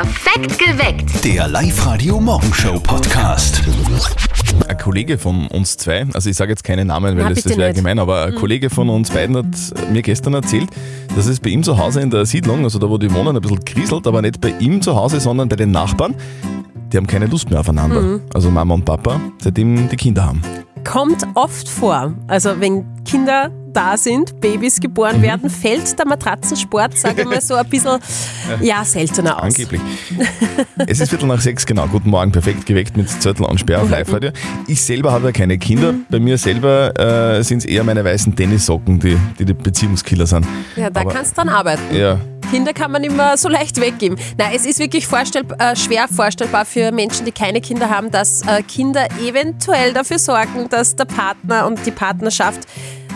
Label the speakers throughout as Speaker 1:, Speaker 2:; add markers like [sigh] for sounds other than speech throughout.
Speaker 1: Perfekt geweckt.
Speaker 2: Der Live-Radio-Morgenshow-Podcast.
Speaker 3: Ein Kollege von uns zwei, also ich sage jetzt keine Namen, weil
Speaker 4: Na,
Speaker 3: das, wäre.
Speaker 4: Mhm.
Speaker 3: gemein, aber ein Kollege von uns beiden hat mir gestern erzählt, dass es bei ihm zu Hause in der Siedlung, also da wo die wohnen, ein bisschen kriselt, aber nicht bei ihm zu Hause, sondern bei den Nachbarn. Die haben keine Lust mehr aufeinander.
Speaker 4: Mhm.
Speaker 3: Also Mama und Papa, seitdem die Kinder haben.
Speaker 4: Kommt oft vor. Also wenn Kinder da sind, Babys geboren
Speaker 3: Mhm.
Speaker 4: werden, fällt der Matratzensport, sage ich mal so, ein bisschen ja, seltener aus.
Speaker 3: Angeblich. [laughs] es ist Viertel nach sechs, genau. Guten Morgen, perfekt geweckt mit Zettel und Sperr auf Live-Radio. Ich selber habe ja keine Kinder.
Speaker 4: Mhm.
Speaker 3: Bei mir selber äh, sind es eher meine weißen Tennissocken, die die, die Beziehungskiller sind.
Speaker 4: Ja, da
Speaker 3: Aber-
Speaker 4: kannst du dann arbeiten.
Speaker 3: Ja,
Speaker 4: Kinder kann man immer so leicht weggeben. Nein, es ist wirklich vorstell äh, schwer vorstellbar für Menschen, die keine Kinder haben, dass äh, Kinder eventuell dafür sorgen, dass der Partner und die Partnerschaft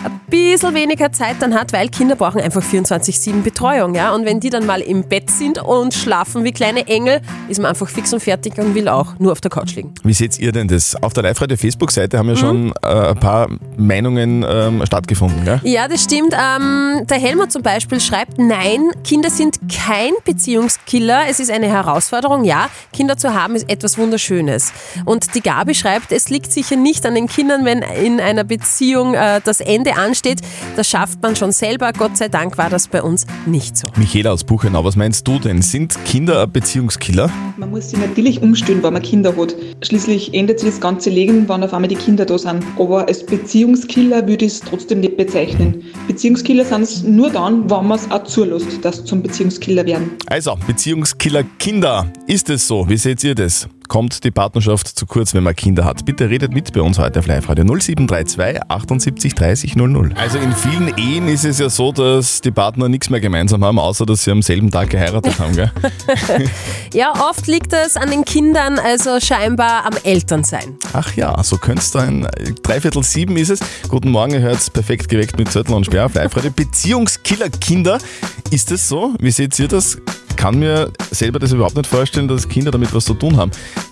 Speaker 4: ein bisschen weniger Zeit dann hat, weil Kinder brauchen einfach 24-7 Betreuung. Ja? Und wenn die dann mal im Bett sind und schlafen wie kleine Engel, ist man einfach fix und fertig und will auch nur auf der Couch liegen.
Speaker 3: Wie seht ihr denn das? Auf der Live-Radio-Facebook-Seite haben ja
Speaker 4: Mhm.
Speaker 3: schon äh, ein paar Meinungen ähm, stattgefunden. Gell?
Speaker 4: Ja, das stimmt. Ähm, der Helmut zum Beispiel schreibt, nein, Kinder sind kein Beziehungskiller. Es ist eine Herausforderung. Ja, Kinder zu haben ist etwas Wunderschönes. Und die Gabi schreibt, es liegt sicher nicht an den Kindern, wenn in einer Beziehung äh, das Ende ansteht. Das schafft man schon selber. Gott sei Dank war das bei uns nicht so.
Speaker 3: Michaela aus Buchenau, was meinst du denn? Sind Kinder ein Beziehungskiller?
Speaker 5: Man muss sich natürlich umstellen, wenn man Kinder hat. Schließlich ändert sich das ganze Leben, wenn auf einmal die Kinder da sind. Aber als Beziehungskiller würde ich es trotzdem nicht bezeichnen. Beziehungskiller sind es nur dann, wenn man es auch zulässt, dass sie zum Beziehungskiller werden.
Speaker 3: Also, Beziehungskiller Kinder. Ist es so? Wie seht ihr das? Kommt die Partnerschaft zu kurz, wenn man Kinder hat? Bitte redet mit bei uns heute auf Live-Radio 0732 78 30 00. Also in vielen Ehen ist es ja so, dass die Partner nichts mehr gemeinsam haben, außer dass sie am selben Tag geheiratet haben. Gell? [laughs]
Speaker 4: Ja, oft liegt es an den Kindern, also scheinbar am Elternsein.
Speaker 3: Ach ja, so könnte es dann. Dreiviertel sieben ist es. Guten Morgen, ihr hört perfekt geweckt mit Zettel und Sperr auf Live-Radio. Beziehungskiller Kinder. Ist das so? Wie seht ihr das? Kann mir selber das überhaupt nicht vorstellen, dass Kinder damit was zu tun haben.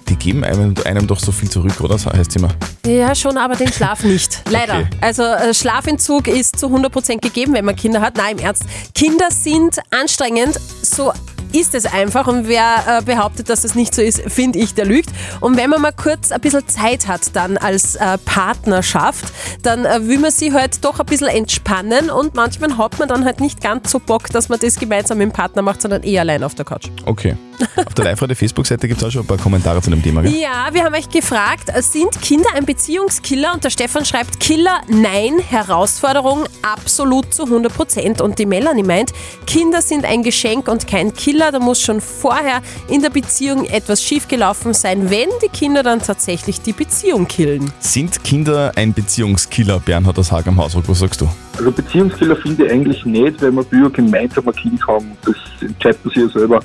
Speaker 3: Die geben einem, einem doch so viel zurück, oder? So heißt immer.
Speaker 4: Ja, schon, aber den Schlaf nicht. [laughs] Leider.
Speaker 3: Okay.
Speaker 4: Also äh, Schlafentzug ist zu 100% gegeben, wenn man Kinder hat. Nein, im Ernst. Kinder sind anstrengend. So ist es einfach. Und wer äh, behauptet, dass das nicht so ist, finde ich, der lügt. Und wenn man mal kurz ein bisschen Zeit hat dann als äh, Partnerschaft, dann äh, will man sich halt doch ein bisschen entspannen und manchmal hat man dann halt nicht ganz so Bock, dass man das gemeinsam mit dem Partner macht, sondern eher allein auf der Couch.
Speaker 3: Okay. Auf der Live-Radio-Facebook-Seite gibt es auch schon ein paar Kommentare zu dem Thema. Gell?
Speaker 4: Ja, wir haben euch gefragt, sind Kinder ein Beziehungskiller? Und der Stefan schreibt, Killer, nein, Herausforderung, absolut zu 100 Prozent. Und die Melanie meint, Kinder sind ein Geschenk und kein Killer. Da muss schon vorher in der Beziehung etwas schiefgelaufen sein, wenn die Kinder dann tatsächlich die Beziehung killen.
Speaker 3: Sind Kinder ein Beziehungskiller? Bernhard aus Haag am Hausruck, was sagst du?
Speaker 6: Also Beziehungskiller finde ich eigentlich nicht, weil wir früher gemeinsam ein Kind haben. Das entscheidet man sich ja selber.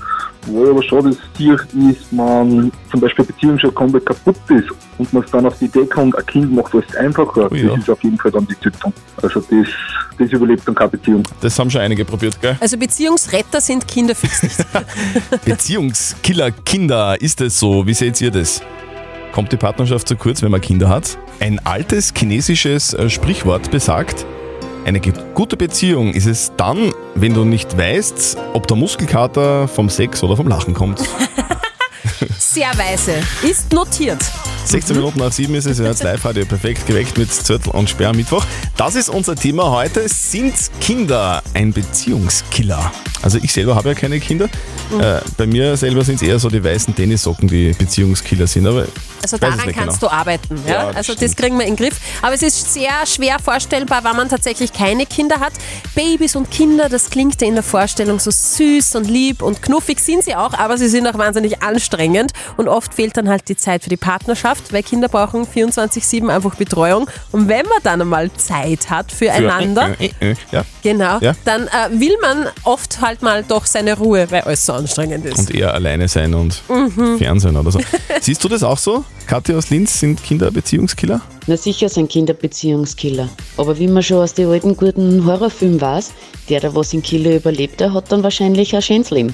Speaker 6: Wo aber schon das Ziel ist, man zum Beispiel eine Beziehung schon komplett kaputt ist und man dann auf die Idee kommt, ein Kind macht alles einfacher.
Speaker 3: Oh ja.
Speaker 6: Das ist auf jeden Fall dann die Züchtung. Also das, das überlebt dann keine Beziehung.
Speaker 3: Das haben schon einige probiert, gell?
Speaker 4: Also Beziehungsretter sind Kinder fix nicht. [laughs]
Speaker 3: Beziehungskiller Kinder, ist es so? Wie seht ihr das? Kommt die Partnerschaft zu kurz, wenn man Kinder hat? Ein altes chinesisches äh, Sprichwort besagt, eine gute Beziehung ist es dann, wenn du nicht weißt, ob der Muskelkater vom Sex oder vom Lachen kommt. [laughs]
Speaker 4: Sehr weise. Ist notiert.
Speaker 3: 16 Minuten nach 7 ist es, jetzt live heute perfekt geweckt mit Zürtel und Sperr am Mittwoch. Das ist unser Thema heute. Sind Kinder ein Beziehungskiller? Also ich selber habe ja keine Kinder. Äh, bei mir selber sind es eher so die weißen Tennissocken, die Beziehungskiller sind. Aber
Speaker 4: Also daran
Speaker 3: nicht
Speaker 4: kannst
Speaker 3: genau.
Speaker 4: du arbeiten. Ja?
Speaker 3: Ja, das
Speaker 4: also das
Speaker 3: stimmt.
Speaker 4: kriegen wir in den Griff. Aber es ist sehr schwer vorstellbar, wenn man tatsächlich keine Kinder hat. Babys und Kinder, das klingt ja in der Vorstellung so süß und lieb und knuffig sind sie auch, aber sie sind auch wahnsinnig anstrengend und oft fehlt dann halt die Zeit für die Partnerschaft, weil Kinder brauchen 24-7 einfach Betreuung. Und wenn man dann einmal Zeit hat füreinander,
Speaker 3: Für, äh, äh, äh, ja.
Speaker 4: genau,
Speaker 3: Ja.
Speaker 4: dann äh, will man oft halt mal doch seine Ruhe, weil alles so anstrengend ist.
Speaker 3: Und eher alleine sein und
Speaker 4: Mhm.
Speaker 3: Fernsehen oder so. [laughs] Siehst du das auch so? Katja aus Linz, sind Kinder Beziehungskiller?
Speaker 7: Na sicher sind Kinder Beziehungskiller. Aber wie man schon aus den alten guten Horrorfilmen weiß, der, der was in Killer überlebt, der hat dann wahrscheinlich ein schönes Leben.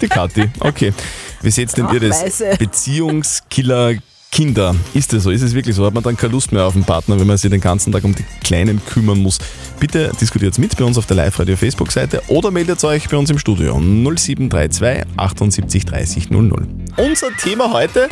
Speaker 3: Die Kathi, okay. Wie seht denn ihr das? [laughs] Beziehungskiller Kinder. Ist es so? Ist es wirklich so? Hat man dann keine Lust mehr auf den Partner, wenn man sich den ganzen Tag um die Kleinen kümmern muss? Bitte diskutiert mit bei uns auf der Live-Radio-Facebook-Seite oder meldet euch bei uns im Studio 0732 78 30 00. Unser Thema heute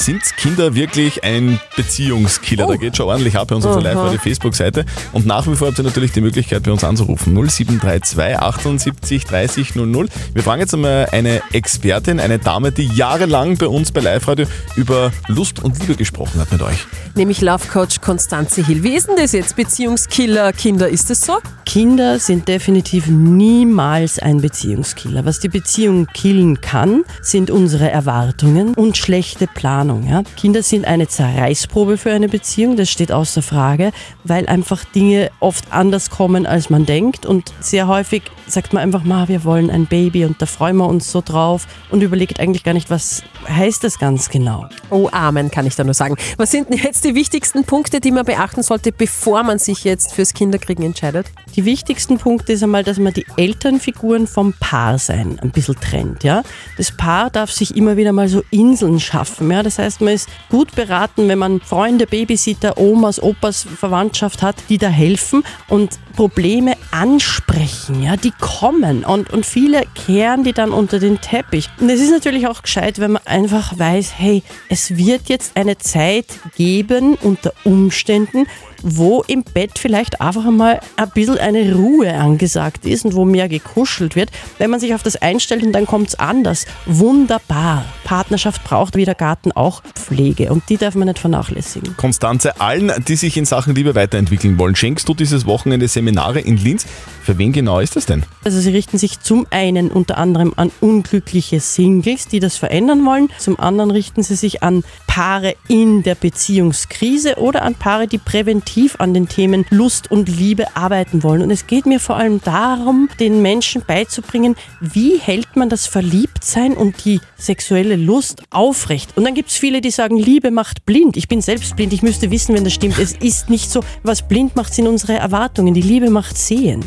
Speaker 3: sind Kinder wirklich ein Beziehungskiller? Da geht schon ordentlich ab bei uns auf der Live-Radio-Facebook-Seite. Und nach wie vor habt ihr natürlich die Möglichkeit, bei uns anzurufen. 0732 78 30 00. Wir fragen jetzt einmal eine Expertin, eine Dame, die jahrelang bei uns bei Live-Radio über Lust und Liebe gesprochen hat mit euch.
Speaker 4: Nämlich Love Coach Konstanze Hill. Wie ist denn das jetzt? Beziehungskiller, Kinder, ist das so?
Speaker 1: Kinder sind definitiv niemals ein Beziehungskiller. Was die Beziehung killen kann, sind unsere Erwartungen und schlechte Planung. Ja? Kinder sind eine Zerreißprobe für eine Beziehung, das steht außer Frage, weil einfach Dinge oft anders kommen, als man denkt. Und sehr häufig sagt man einfach mal, wir wollen ein Baby und da freuen wir uns so drauf und überlegt eigentlich gar nicht, was heißt das ganz genau.
Speaker 4: Oh, Amen, kann ich da nur sagen. Was sind denn jetzt die wichtigsten Punkte, die man beachten sollte, bevor man sich jetzt fürs Kinderkriegen entscheidet?
Speaker 1: Die wichtigsten Punkte ist einmal, dass man die Elternfiguren vom Paarsein ein bisschen trennt. Ja? Das Paar darf sich immer wieder mal so Inseln schaffen. Ja? Das heißt, man ist gut beraten, wenn man Freunde, Babysitter, Omas, Opas, Verwandtschaft hat, die da helfen und Probleme ansprechen. Ja? Die kommen und, und viele kehren die dann unter den Teppich. Und es ist natürlich auch gescheit, wenn man einfach weiß, hey, es wird jetzt eine Zeit geben unter Umständen, wo im Bett vielleicht einfach einmal ein bisschen eine Ruhe angesagt ist und wo mehr gekuschelt wird. Wenn man sich auf das einstellt und dann kommt es anders. Wunderbar. Partnerschaft braucht wie der Garten auch Pflege und die darf man nicht vernachlässigen.
Speaker 3: Konstanze, allen, die sich in Sachen Liebe weiterentwickeln wollen, schenkst du dieses Wochenende Seminare in Linz. Für wen genau ist das denn?
Speaker 1: Also sie richten sich zum einen unter anderem an unglückliche Singles, die das verändern wollen. Zum anderen richten sie sich an Paare in der Beziehungskrise oder an Paare, die präventiv an den Themen Lust und Liebe arbeiten wollen. Und es geht mir vor allem darum, den Menschen beizubringen, wie hält man das Verliebtsein und die sexuelle Lust aufrecht. Und dann gibt es viele, die sagen, Liebe macht blind. Ich bin selbst blind, ich müsste wissen, wenn das stimmt. Es ist nicht so. Was blind macht, sind unsere Erwartungen. Die Liebe macht sehend.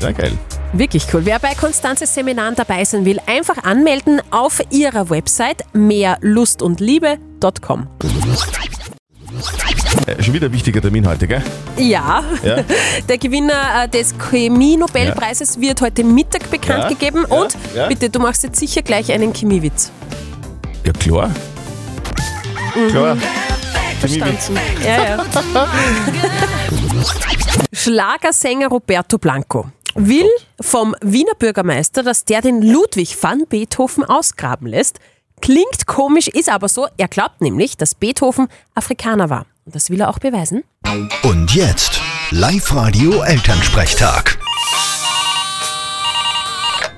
Speaker 3: Sehr geil.
Speaker 4: Wirklich cool. Wer bei Konstanzes Seminaren dabei sein will, einfach anmelden auf ihrer Website mehrlustundliebe.com.
Speaker 3: Äh, schon wieder ein wichtiger Termin heute, gell?
Speaker 4: Ja,
Speaker 3: Ja. [laughs]
Speaker 4: der Gewinner äh, des Chemie-Nobelpreises wird heute Mittag bekannt
Speaker 3: Ja,
Speaker 4: gegeben.
Speaker 3: ja,
Speaker 4: Und
Speaker 3: ja.
Speaker 4: bitte, du machst jetzt sicher gleich einen Chemiewitz.
Speaker 3: Ja, klar. Klar.
Speaker 4: Verstanden. Ja, ja. [laughs] Schlagersänger Roberto Blanco will vom Wiener Bürgermeister, dass der den Ludwig van Beethoven ausgraben lässt. Klingt komisch, ist aber so. Er glaubt nämlich, dass Beethoven Afrikaner war. Und das will er auch beweisen.
Speaker 2: Und jetzt Live-Radio Elternsprechtag.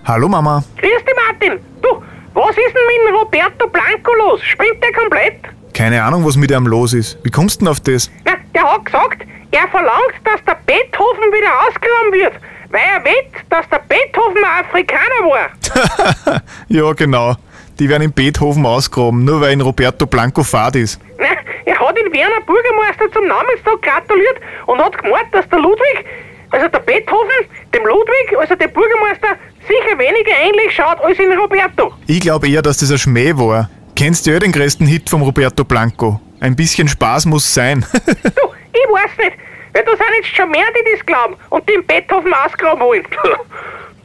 Speaker 8: Hallo Mama.
Speaker 9: Grüß dich, Martin. Du, was ist denn mit dem Roberto Blanco los? Spinnt der komplett?
Speaker 8: Keine Ahnung, was mit ihm los ist. Wie kommst du denn auf das?
Speaker 9: Na, der hat gesagt, er verlangt, dass der Beethoven wieder ausgegraben wird, weil er wett, dass der Beethoven ein Afrikaner war. [laughs]
Speaker 8: Ja, genau. Die werden in Beethoven ausgraben, nur weil in Roberto Blanco fad ist.
Speaker 9: Na, er hat den Wiener Bürgermeister zum Namenstag gratuliert und hat gemeint, dass der Ludwig, also der Beethoven, dem Ludwig, also dem Bürgermeister, sicher weniger ähnlich schaut als in Roberto.
Speaker 8: Ich glaube eher, dass das ein Schmäh war. Kennst du ja den größten Hit vom Roberto Blanco? Ein bisschen Spaß muss sein. [laughs]
Speaker 9: Du, ich weiß nicht, weil da sind jetzt schon mehr, die das glauben und den Beethoven ausgraben wollen. [laughs]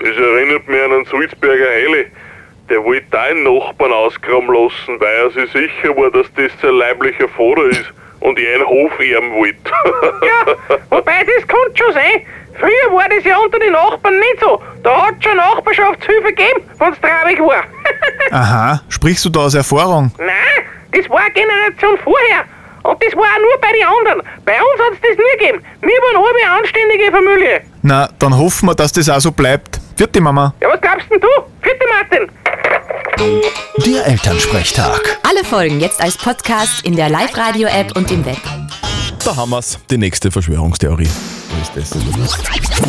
Speaker 10: Das erinnert mich an einen Salzberger Heili. Der wollte da einen Nachbarn ausgraben lassen, weil er sich sicher war, dass das sein leiblicher Vater ist und er einen Hof erben wollte. [laughs]
Speaker 9: Ja, wobei das kann schon sein. Früher war das ja unter den Nachbarn nicht so. Da hat schon Nachbarschaftshilfe gegeben, wenn's traurig war. [laughs]
Speaker 8: Aha, sprichst du da aus Erfahrung?
Speaker 9: Nein, das war eine Generation vorher. Und das war auch nur bei den anderen. Bei uns hat's das nie gegeben. Wir waren alle eine anständige Familie.
Speaker 8: Na, dann hoffen wir, dass das auch so bleibt. Vierte Mama.
Speaker 9: Ja, was glaubst denn du? Vierte Martin.
Speaker 2: Der Elternsprechtag.
Speaker 11: Alle Folgen jetzt als Podcast in der Live-Radio-App und im Web.
Speaker 3: Da haben wir's. Die nächste Verschwörungstheorie. Ist das.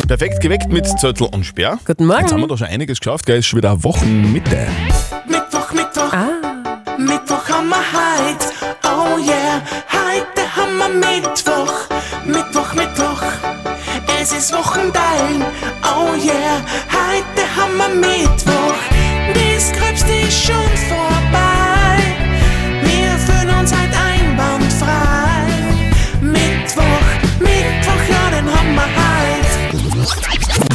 Speaker 3: Perfekt geweckt mit Zöttl und Sperr.
Speaker 4: Guten Morgen.
Speaker 3: Jetzt haben wir da schon einiges geschafft, gell? Ist schon wieder Wochenmitte.
Speaker 12: Mittwoch. Mittwoch, Mittwoch. Es ist Wochendeilen. Oh yeah, heute haben wir Mittwoch. Das Gröbste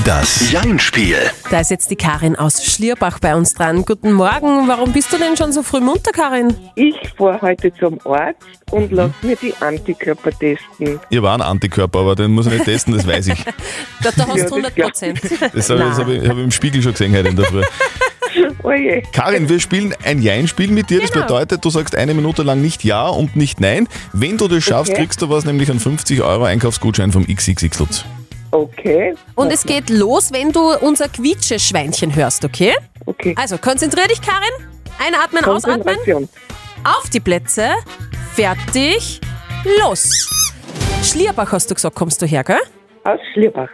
Speaker 2: Jein-Spiel.
Speaker 4: Da ist jetzt die Karin aus Schlierbach bei uns dran. Guten Morgen. Warum bist du denn schon so früh munter, Karin?
Speaker 13: Ich fahre heute zum Arzt und lasse mir die Antikörper testen.
Speaker 3: Ihr war ein Antikörper, aber den muss ich nicht testen, das weiß ich. [laughs]
Speaker 4: Da, da hast
Speaker 13: Ja,
Speaker 4: du 100 Prozent.
Speaker 3: Das habe ich, das hab ich, hab ich im Spiegel schon gesehen heute in der Früh. [laughs]
Speaker 13: Oje.
Speaker 3: Karin, wir spielen ein Jein-Spiel mit dir. Das
Speaker 4: Genau.
Speaker 3: bedeutet, du sagst eine Minute lang nicht Ja und nicht Nein. Wenn du das schaffst,
Speaker 13: Okay.
Speaker 3: kriegst du was, nämlich einen 50 Euro Einkaufsgutschein vom XXX Lutz.
Speaker 13: Okay.
Speaker 4: Und es geht los, wenn du unser Quietsche-Schweinchen hörst, okay?
Speaker 13: Okay.
Speaker 4: Also konzentrier dich, Karin. Einatmen, ausatmen. Auf die Plätze. Fertig. Los. Schlierbach hast du gesagt, kommst du her, gell?
Speaker 13: Aus Schlierbach.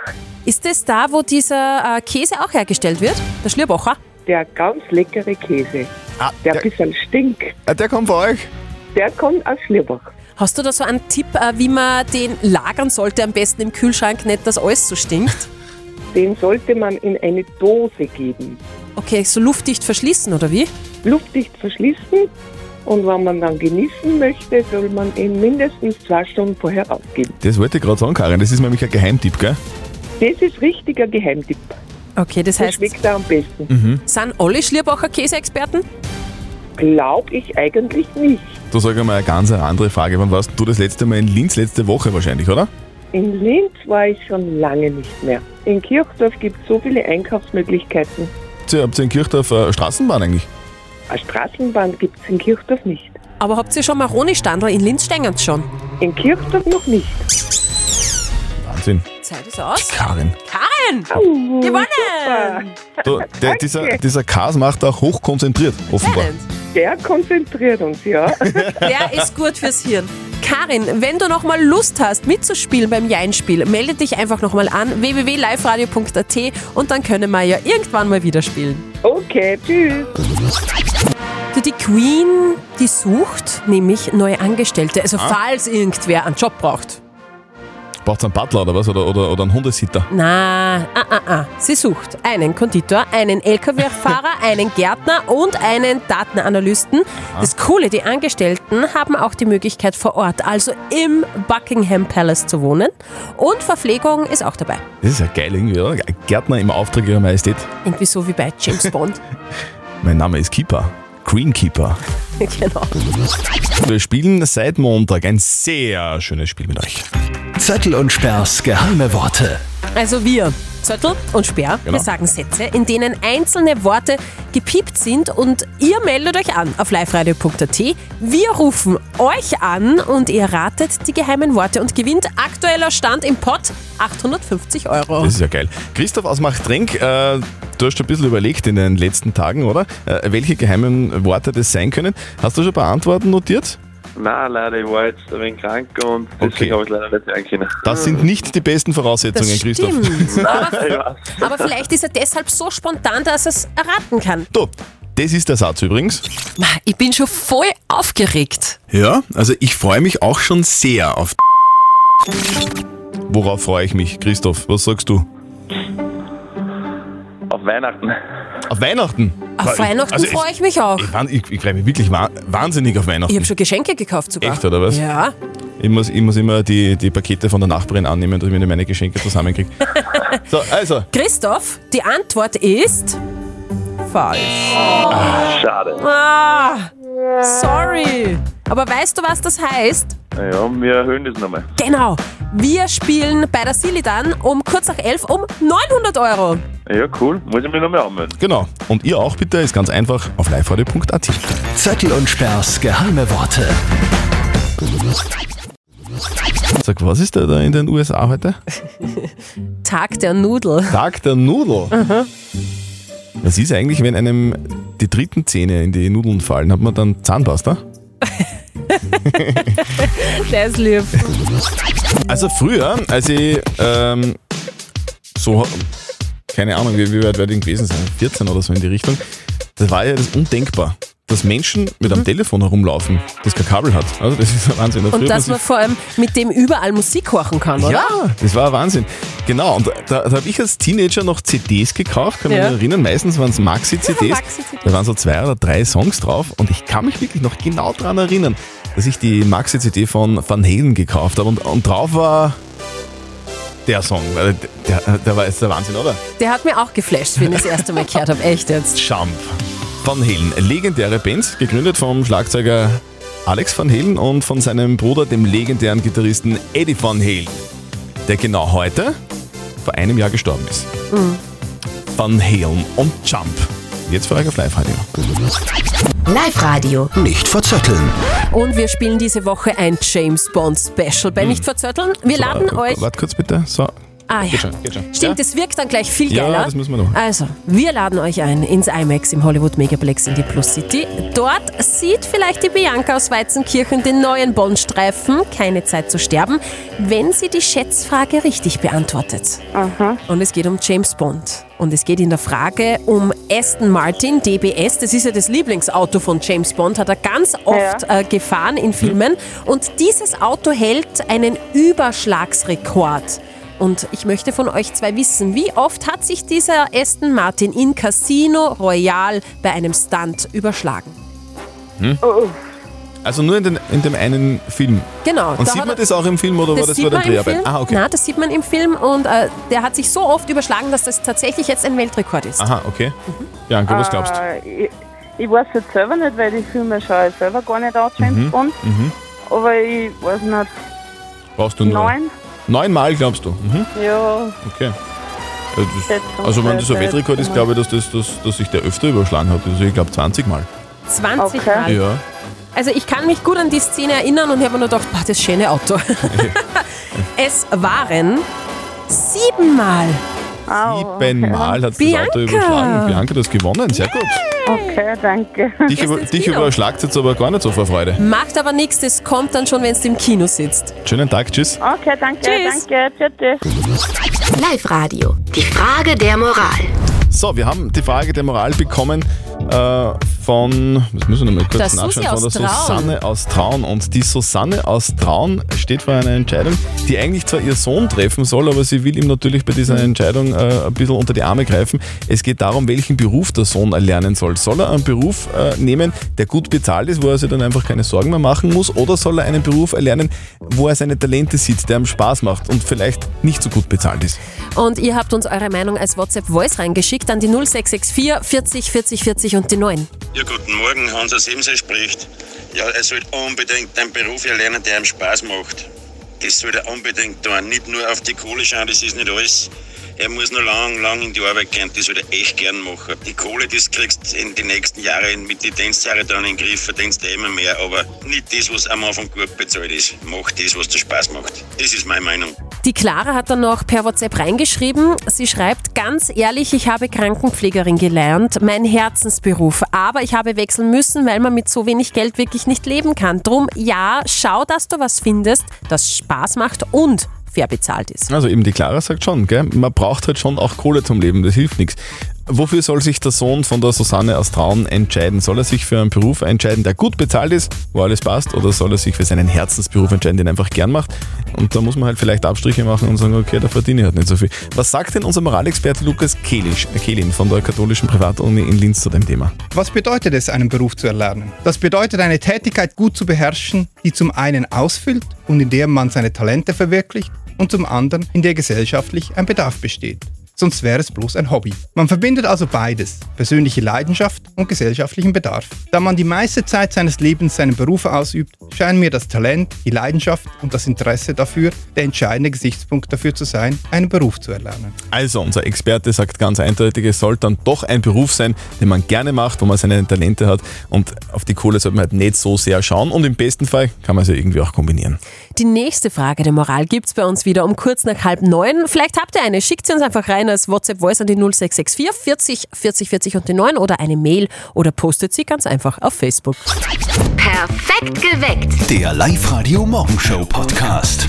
Speaker 4: Ist das da, wo dieser äh, Käse auch hergestellt wird? Der Schlierbacher?
Speaker 13: Der ganz leckere Käse.
Speaker 3: Ah,
Speaker 13: der ein bisschen stinkt.
Speaker 3: Ah, der kommt von euch?
Speaker 13: Der kommt aus Schlierbach.
Speaker 4: Hast du da so einen Tipp, äh, wie man den lagern sollte, am besten im Kühlschrank, nicht, dass alles so stinkt? [laughs]
Speaker 13: Den sollte man in eine Dose geben.
Speaker 4: Okay, so luftdicht verschließen, oder wie?
Speaker 13: Luftdicht verschließen. Und wenn man dann genießen möchte, soll man ihn mindestens zwei Stunden vorher rausgeben.
Speaker 3: Das wollte ich gerade sagen, Karin. Das ist nämlich ein Geheimtipp, gell?
Speaker 13: Das ist richtiger Geheimtipp.
Speaker 4: Okay, das
Speaker 13: Das
Speaker 4: heißt,
Speaker 13: schmeckt er am besten.
Speaker 3: Mhm.
Speaker 4: sind alle Schlierbacher Käseexperten?
Speaker 13: Glaube ich eigentlich nicht.
Speaker 3: Du sag einmal eine ganz andere Frage. Wann warst du das letzte Mal in Linz? Letzte Woche wahrscheinlich, oder?
Speaker 13: In Linz war ich schon lange nicht mehr. In Kirchdorf gibt es so viele Einkaufsmöglichkeiten.
Speaker 3: Habt ihr, habt ihr in Kirchdorf eine Straßenbahn eigentlich?
Speaker 13: Eine Straßenbahn gibt es in Kirchdorf nicht.
Speaker 4: Aber habt ihr schon Maroni-Standel? In Linz stehen schon.
Speaker 13: In Kirchdorf noch nicht.
Speaker 3: Wahnsinn.
Speaker 4: Zeit ist aus.
Speaker 3: Karin.
Speaker 4: Karin!
Speaker 13: Oh,
Speaker 4: Gewonnen!
Speaker 3: Du, der, [laughs] dieser, dieser Kas macht auch hochkonzentriert, offenbar.
Speaker 4: Talent.
Speaker 13: Der konzentriert uns, ja. [laughs]
Speaker 4: Der ist gut fürs Hirn. Karin, wenn du noch mal Lust hast, mitzuspielen beim Jein-Spiel, melde dich einfach noch mal an www.liveradio.at und dann können wir ja irgendwann mal wieder spielen.
Speaker 13: Okay, tschüss.
Speaker 4: Du, die Queen, die sucht nämlich neue Angestellte, also
Speaker 3: Ah.
Speaker 4: falls irgendwer einen Job braucht.
Speaker 3: Braucht einen Butler oder was? Oder, oder, oder einen Hundesitter?
Speaker 4: Na, ah, ah, ah. Sie sucht einen Konditor, einen LKW-Fahrer, [laughs] einen Gärtner und einen Datenanalysten. Das Coole, die Angestellten haben auch die Möglichkeit vor Ort, also im Buckingham Palace zu wohnen. Und Verpflegung ist auch dabei.
Speaker 3: Das ist ja geil irgendwie, oder? Gärtner im Auftrag ihrer Majestät.
Speaker 4: Irgendwie so wie bei James Bond. [laughs]
Speaker 3: Mein Name ist Keeper. Greenkeeper. [laughs]
Speaker 4: genau.
Speaker 3: Wir spielen seit Montag ein sehr schönes Spiel mit euch.
Speaker 2: Zettel und Sperrs geheime Worte.
Speaker 4: Also wir, Zettel und Sperr,
Speaker 3: Genau.
Speaker 4: wir sagen Sätze, in denen einzelne Worte gepiept sind und ihr meldet euch an auf liveradio.at. Wir rufen euch an und ihr ratet die geheimen Worte und gewinnt aktueller Stand im Pott 850 Euro.
Speaker 3: Das ist ja geil. Christoph aus Machtrenk, äh, du hast schon ein bisschen überlegt in den letzten Tagen, oder? Äh, welche geheimen Worte das sein können. Hast du schon ein paar Antworten notiert?
Speaker 14: Nein, leider, ich war jetzt ein wenig krank und deswegen habe ich leider nicht sagen können.
Speaker 3: Das sind nicht die besten Voraussetzungen,
Speaker 4: Das
Speaker 3: Christoph. [laughs] [laughs]
Speaker 4: stimmt. Aber, aber vielleicht ist er deshalb so spontan, dass er es erraten kann.
Speaker 3: Du, das ist der Satz übrigens.
Speaker 4: Ich bin schon voll aufgeregt.
Speaker 3: Ja, also ich freue mich auch schon sehr auf. Worauf freue ich mich, Christoph? Was sagst du?
Speaker 14: Auf Weihnachten.
Speaker 3: Auf Weihnachten?
Speaker 4: Auf Weihnachten
Speaker 3: Also
Speaker 4: freue ich mich auch.
Speaker 3: Ich, wahn- ich, ich freue mich wirklich wa wahnsinnig auf Weihnachten.
Speaker 4: Ich habe schon Geschenke gekauft sogar.
Speaker 3: Echt, oder was?
Speaker 4: Ja.
Speaker 3: Ich muss, ich muss immer die, die Pakete von der Nachbarin annehmen, dass ich mir meine Geschenke zusammenkriege. [laughs] so, also.
Speaker 4: Christoph, die Antwort ist falsch.
Speaker 14: Schade.
Speaker 4: Ah, sorry. Aber weißt du, was das heißt?
Speaker 14: Ja, wir erhöhen das nochmal.
Speaker 4: Genau. Wir spielen bei der Silly dann um kurz nach elf um 900 Euro.
Speaker 14: Ja, cool. Muss ich mich nochmal anmelden.
Speaker 3: Genau. Und ihr auch bitte, ist ganz einfach auf liveradio.at.
Speaker 2: Zettel und Sperrs geheime Worte.
Speaker 3: Sag, was ist da, da in den USA heute? [laughs]
Speaker 4: Tag der Nudel.
Speaker 3: Tag der Nudel. Was ist eigentlich, wenn einem die dritten Zähne in die Nudeln fallen? Hat man dann Zahnpasta? [laughs] [laughs]
Speaker 4: Der ist lieb.
Speaker 3: Also früher, als ich ähm, so, keine Ahnung, wie, wie weit werde ich gewesen sein, 14 oder so in die Richtung, das war ja das undenkbar, dass Menschen mit einem Telefon herumlaufen, das kein Kabel hat. Also das ist ein Wahnsinn.
Speaker 4: Und dass man vor allem mit dem überall Musik horchen kann, oder?
Speaker 3: Ja, das war ein Wahnsinn. Genau, und da, da habe ich als Teenager noch CDs gekauft, kann
Speaker 4: Ja.
Speaker 3: mich erinnern, meistens waren es Maxi-CDs. [laughs]
Speaker 4: Maxi-CDs.
Speaker 3: da waren so zwei oder drei Songs drauf und ich kann mich wirklich noch genau daran erinnern, dass ich die Maxi-CD von Van Halen gekauft habe und, und drauf war Der Song, der, der war jetzt der Wahnsinn, oder?
Speaker 4: Der hat mir auch geflasht, wenn ich das erste Mal gehört habe. Echt jetzt.
Speaker 3: Jump. Van Halen, legendäre Band, gegründet vom Schlagzeuger Alex Van Halen und von seinem Bruder, dem legendären Gitarristen Eddie Van Halen, der genau heute vor einem Jahr gestorben ist.
Speaker 4: Mhm.
Speaker 3: Van Halen und Jump. Jetzt für euch auf Live-Radio.
Speaker 11: Live-Radio.
Speaker 2: Nicht verzetteln.
Speaker 4: Und wir spielen diese Woche ein James Bond Special bei Nicht verzötteln. Wir laden
Speaker 3: So,
Speaker 4: euch.
Speaker 3: Warte kurz bitte. So.
Speaker 4: Ah ja.
Speaker 3: Geht schon, geht schon.
Speaker 4: Stimmt, das wirkt dann gleich viel
Speaker 3: Ja,
Speaker 4: geiler.
Speaker 3: das müssen wir noch.
Speaker 4: Also, wir laden euch ein ins IMAX im Hollywood Megaplex in die Plus City. Dort sieht vielleicht die Bianca aus Weizenkirchen den neuen Bond-Streifen Keine Zeit zu sterben, wenn sie die Schätzfrage richtig beantwortet. Und es geht um James Bond. Und es geht in der Frage um Aston Martin DBS. Das ist ja das Lieblingsauto von James Bond, hat er ganz oft äh, gefahren in Filmen. Und dieses Auto hält einen Überschlagsrekord. Und ich möchte von euch zwei wissen, wie oft hat sich dieser Aston Martin in Casino Royale bei einem Stunt überschlagen?
Speaker 3: Hm? Also nur in, den, in dem einen Film.
Speaker 4: Genau.
Speaker 3: Und
Speaker 4: da
Speaker 3: sieht man das auch im Film oder war das bei der Dreharbeit? Ah, okay.
Speaker 4: Na, das sieht man im Film und äh, der hat sich so oft überschlagen, dass das tatsächlich jetzt ein Weltrekord ist.
Speaker 3: Aha, okay. Bianca, was glaubst du?
Speaker 13: Äh, ich, ich weiß jetzt selber nicht, weil die Filme schaue ich selber gar nicht aus, James
Speaker 3: Mhm,
Speaker 13: Bond.
Speaker 3: mhm.
Speaker 13: Aber ich weiß nicht,
Speaker 3: Brauchst du nur?
Speaker 13: neun?
Speaker 3: Neunmal, glaubst du? Mhm.
Speaker 13: Ja,
Speaker 3: Okay. Also, das, also wenn das ein Weltrekord ist, glaube ich, dass, das, dass, dass sich der öfter überschlagen hat. Also ich glaube 20 Mal.
Speaker 4: 20
Speaker 13: Okay.
Speaker 4: Mal.
Speaker 3: Ja.
Speaker 4: Also ich kann mich gut an die Szene erinnern und ich habe mir nur gedacht, boah, das schöne Auto. [laughs] es waren siebenmal.
Speaker 3: Siebenmal hat das
Speaker 4: Bianca.
Speaker 3: Auto überschlagen. Bianca, du hast gewonnen. Sehr gut.
Speaker 13: Okay, danke.
Speaker 3: Dich, über, dich überschlagt jetzt aber gar nicht so vor Freude.
Speaker 4: Macht aber nichts, das kommt dann schon, wenn du im Kino sitzt.
Speaker 3: Schönen Tag, tschüss.
Speaker 13: Okay, danke,
Speaker 4: Tschüss.
Speaker 13: danke. Tschüss.
Speaker 11: Live-Radio. Die Frage der Moral.
Speaker 3: So, wir haben die Frage der Moral bekommen äh, von, das müssen wir mal kurz
Speaker 4: Susi
Speaker 3: nachschauen, von der. Susanne aus Traun. Und die Susanne aus Traun steht vor einer Entscheidung, die eigentlich zwar ihr Sohn treffen soll, aber sie will ihm natürlich bei dieser Entscheidung äh, ein bisschen unter die Arme greifen. Es geht darum, welchen Beruf der Sohn erlernen soll. Soll er einen Beruf äh, nehmen, der gut bezahlt ist, wo er sich dann einfach keine Sorgen mehr machen muss, oder soll er einen Beruf erlernen, wo er seine Talente sieht, der ihm Spaß macht und vielleicht nicht so gut bezahlt ist?
Speaker 4: Und ihr habt uns eure Meinung als WhatsApp-Voice reingeschickt an die 0664 40 40 40 und die 9.
Speaker 15: Ja, guten Morgen, Hans aus Imse spricht. Ja, er sollte unbedingt einen Beruf erlernen, der ihm Spaß macht. Das soll er unbedingt tun. Nicht nur auf die Kohle schauen, das ist nicht alles. Er muss noch lang, lang in die Arbeit gehen, das soll er echt gern machen. Die Kohle, das kriegst du in den nächsten Jahren mit den Dienstjahren dann in den Griff, verdienst du immer mehr, aber nicht das, was am Anfang gut bezahlt ist. Mach das, was dir Spaß macht. Das ist meine Meinung.
Speaker 4: Die Clara hat dann noch per WhatsApp reingeschrieben. Sie schreibt, ganz ehrlich, ich habe Krankenpflegerin gelernt, mein Herzensberuf. Aber ich habe wechseln müssen, weil man mit so wenig Geld wirklich nicht leben kann. Drum, ja, schau, dass du was findest, das Spaß macht und fair bezahlt ist.
Speaker 3: Also eben die Clara sagt schon, gell? man braucht halt schon auch Kohle zum Leben, das hilft nichts. Wofür soll sich der Sohn von der Susanne aus Traun entscheiden? Soll er sich für einen Beruf entscheiden, der gut bezahlt ist, wo alles passt, oder soll er sich für seinen Herzensberuf entscheiden, den er einfach gern macht? Und da muss man halt vielleicht Abstriche machen und sagen, okay, da verdiene ich halt nicht so viel. Was sagt denn unser Moralexperte Lukas Kehlisch, äh, Kehlin von der katholischen Privatuni in Linz zu dem Thema?
Speaker 16: Was bedeutet es, einen Beruf zu erlernen? Das bedeutet, eine Tätigkeit gut zu beherrschen, die zum einen ausfüllt und in der man seine Talente verwirklicht und zum anderen, in der gesellschaftlich ein Bedarf besteht. Sonst wäre es bloß ein Hobby. Man verbindet also beides, persönliche Leidenschaft und gesellschaftlichen Bedarf. Da man die meiste Zeit seines Lebens seinen Beruf ausübt, scheinen mir das Talent, die Leidenschaft und das Interesse dafür der entscheidende Gesichtspunkt dafür zu sein, einen Beruf zu erlernen.
Speaker 3: Also, unser Experte sagt ganz eindeutig, es soll dann doch ein Beruf sein, den man gerne macht, wo man seine Talente hat und auf die Kohle sollte man halt nicht so sehr schauen und im besten Fall kann man es ja irgendwie auch kombinieren.
Speaker 4: Die nächste Frage der Moral gibt es bei uns wieder um kurz nach halb neun. Vielleicht habt ihr eine. Schickt sie uns einfach rein als WhatsApp-Voice an die 0664 40 40 40 und die 9 oder eine Mail oder postet sie ganz einfach auf Facebook.
Speaker 11: Perfekt geweckt.
Speaker 2: Der Live-Radio Morgenshow Podcast.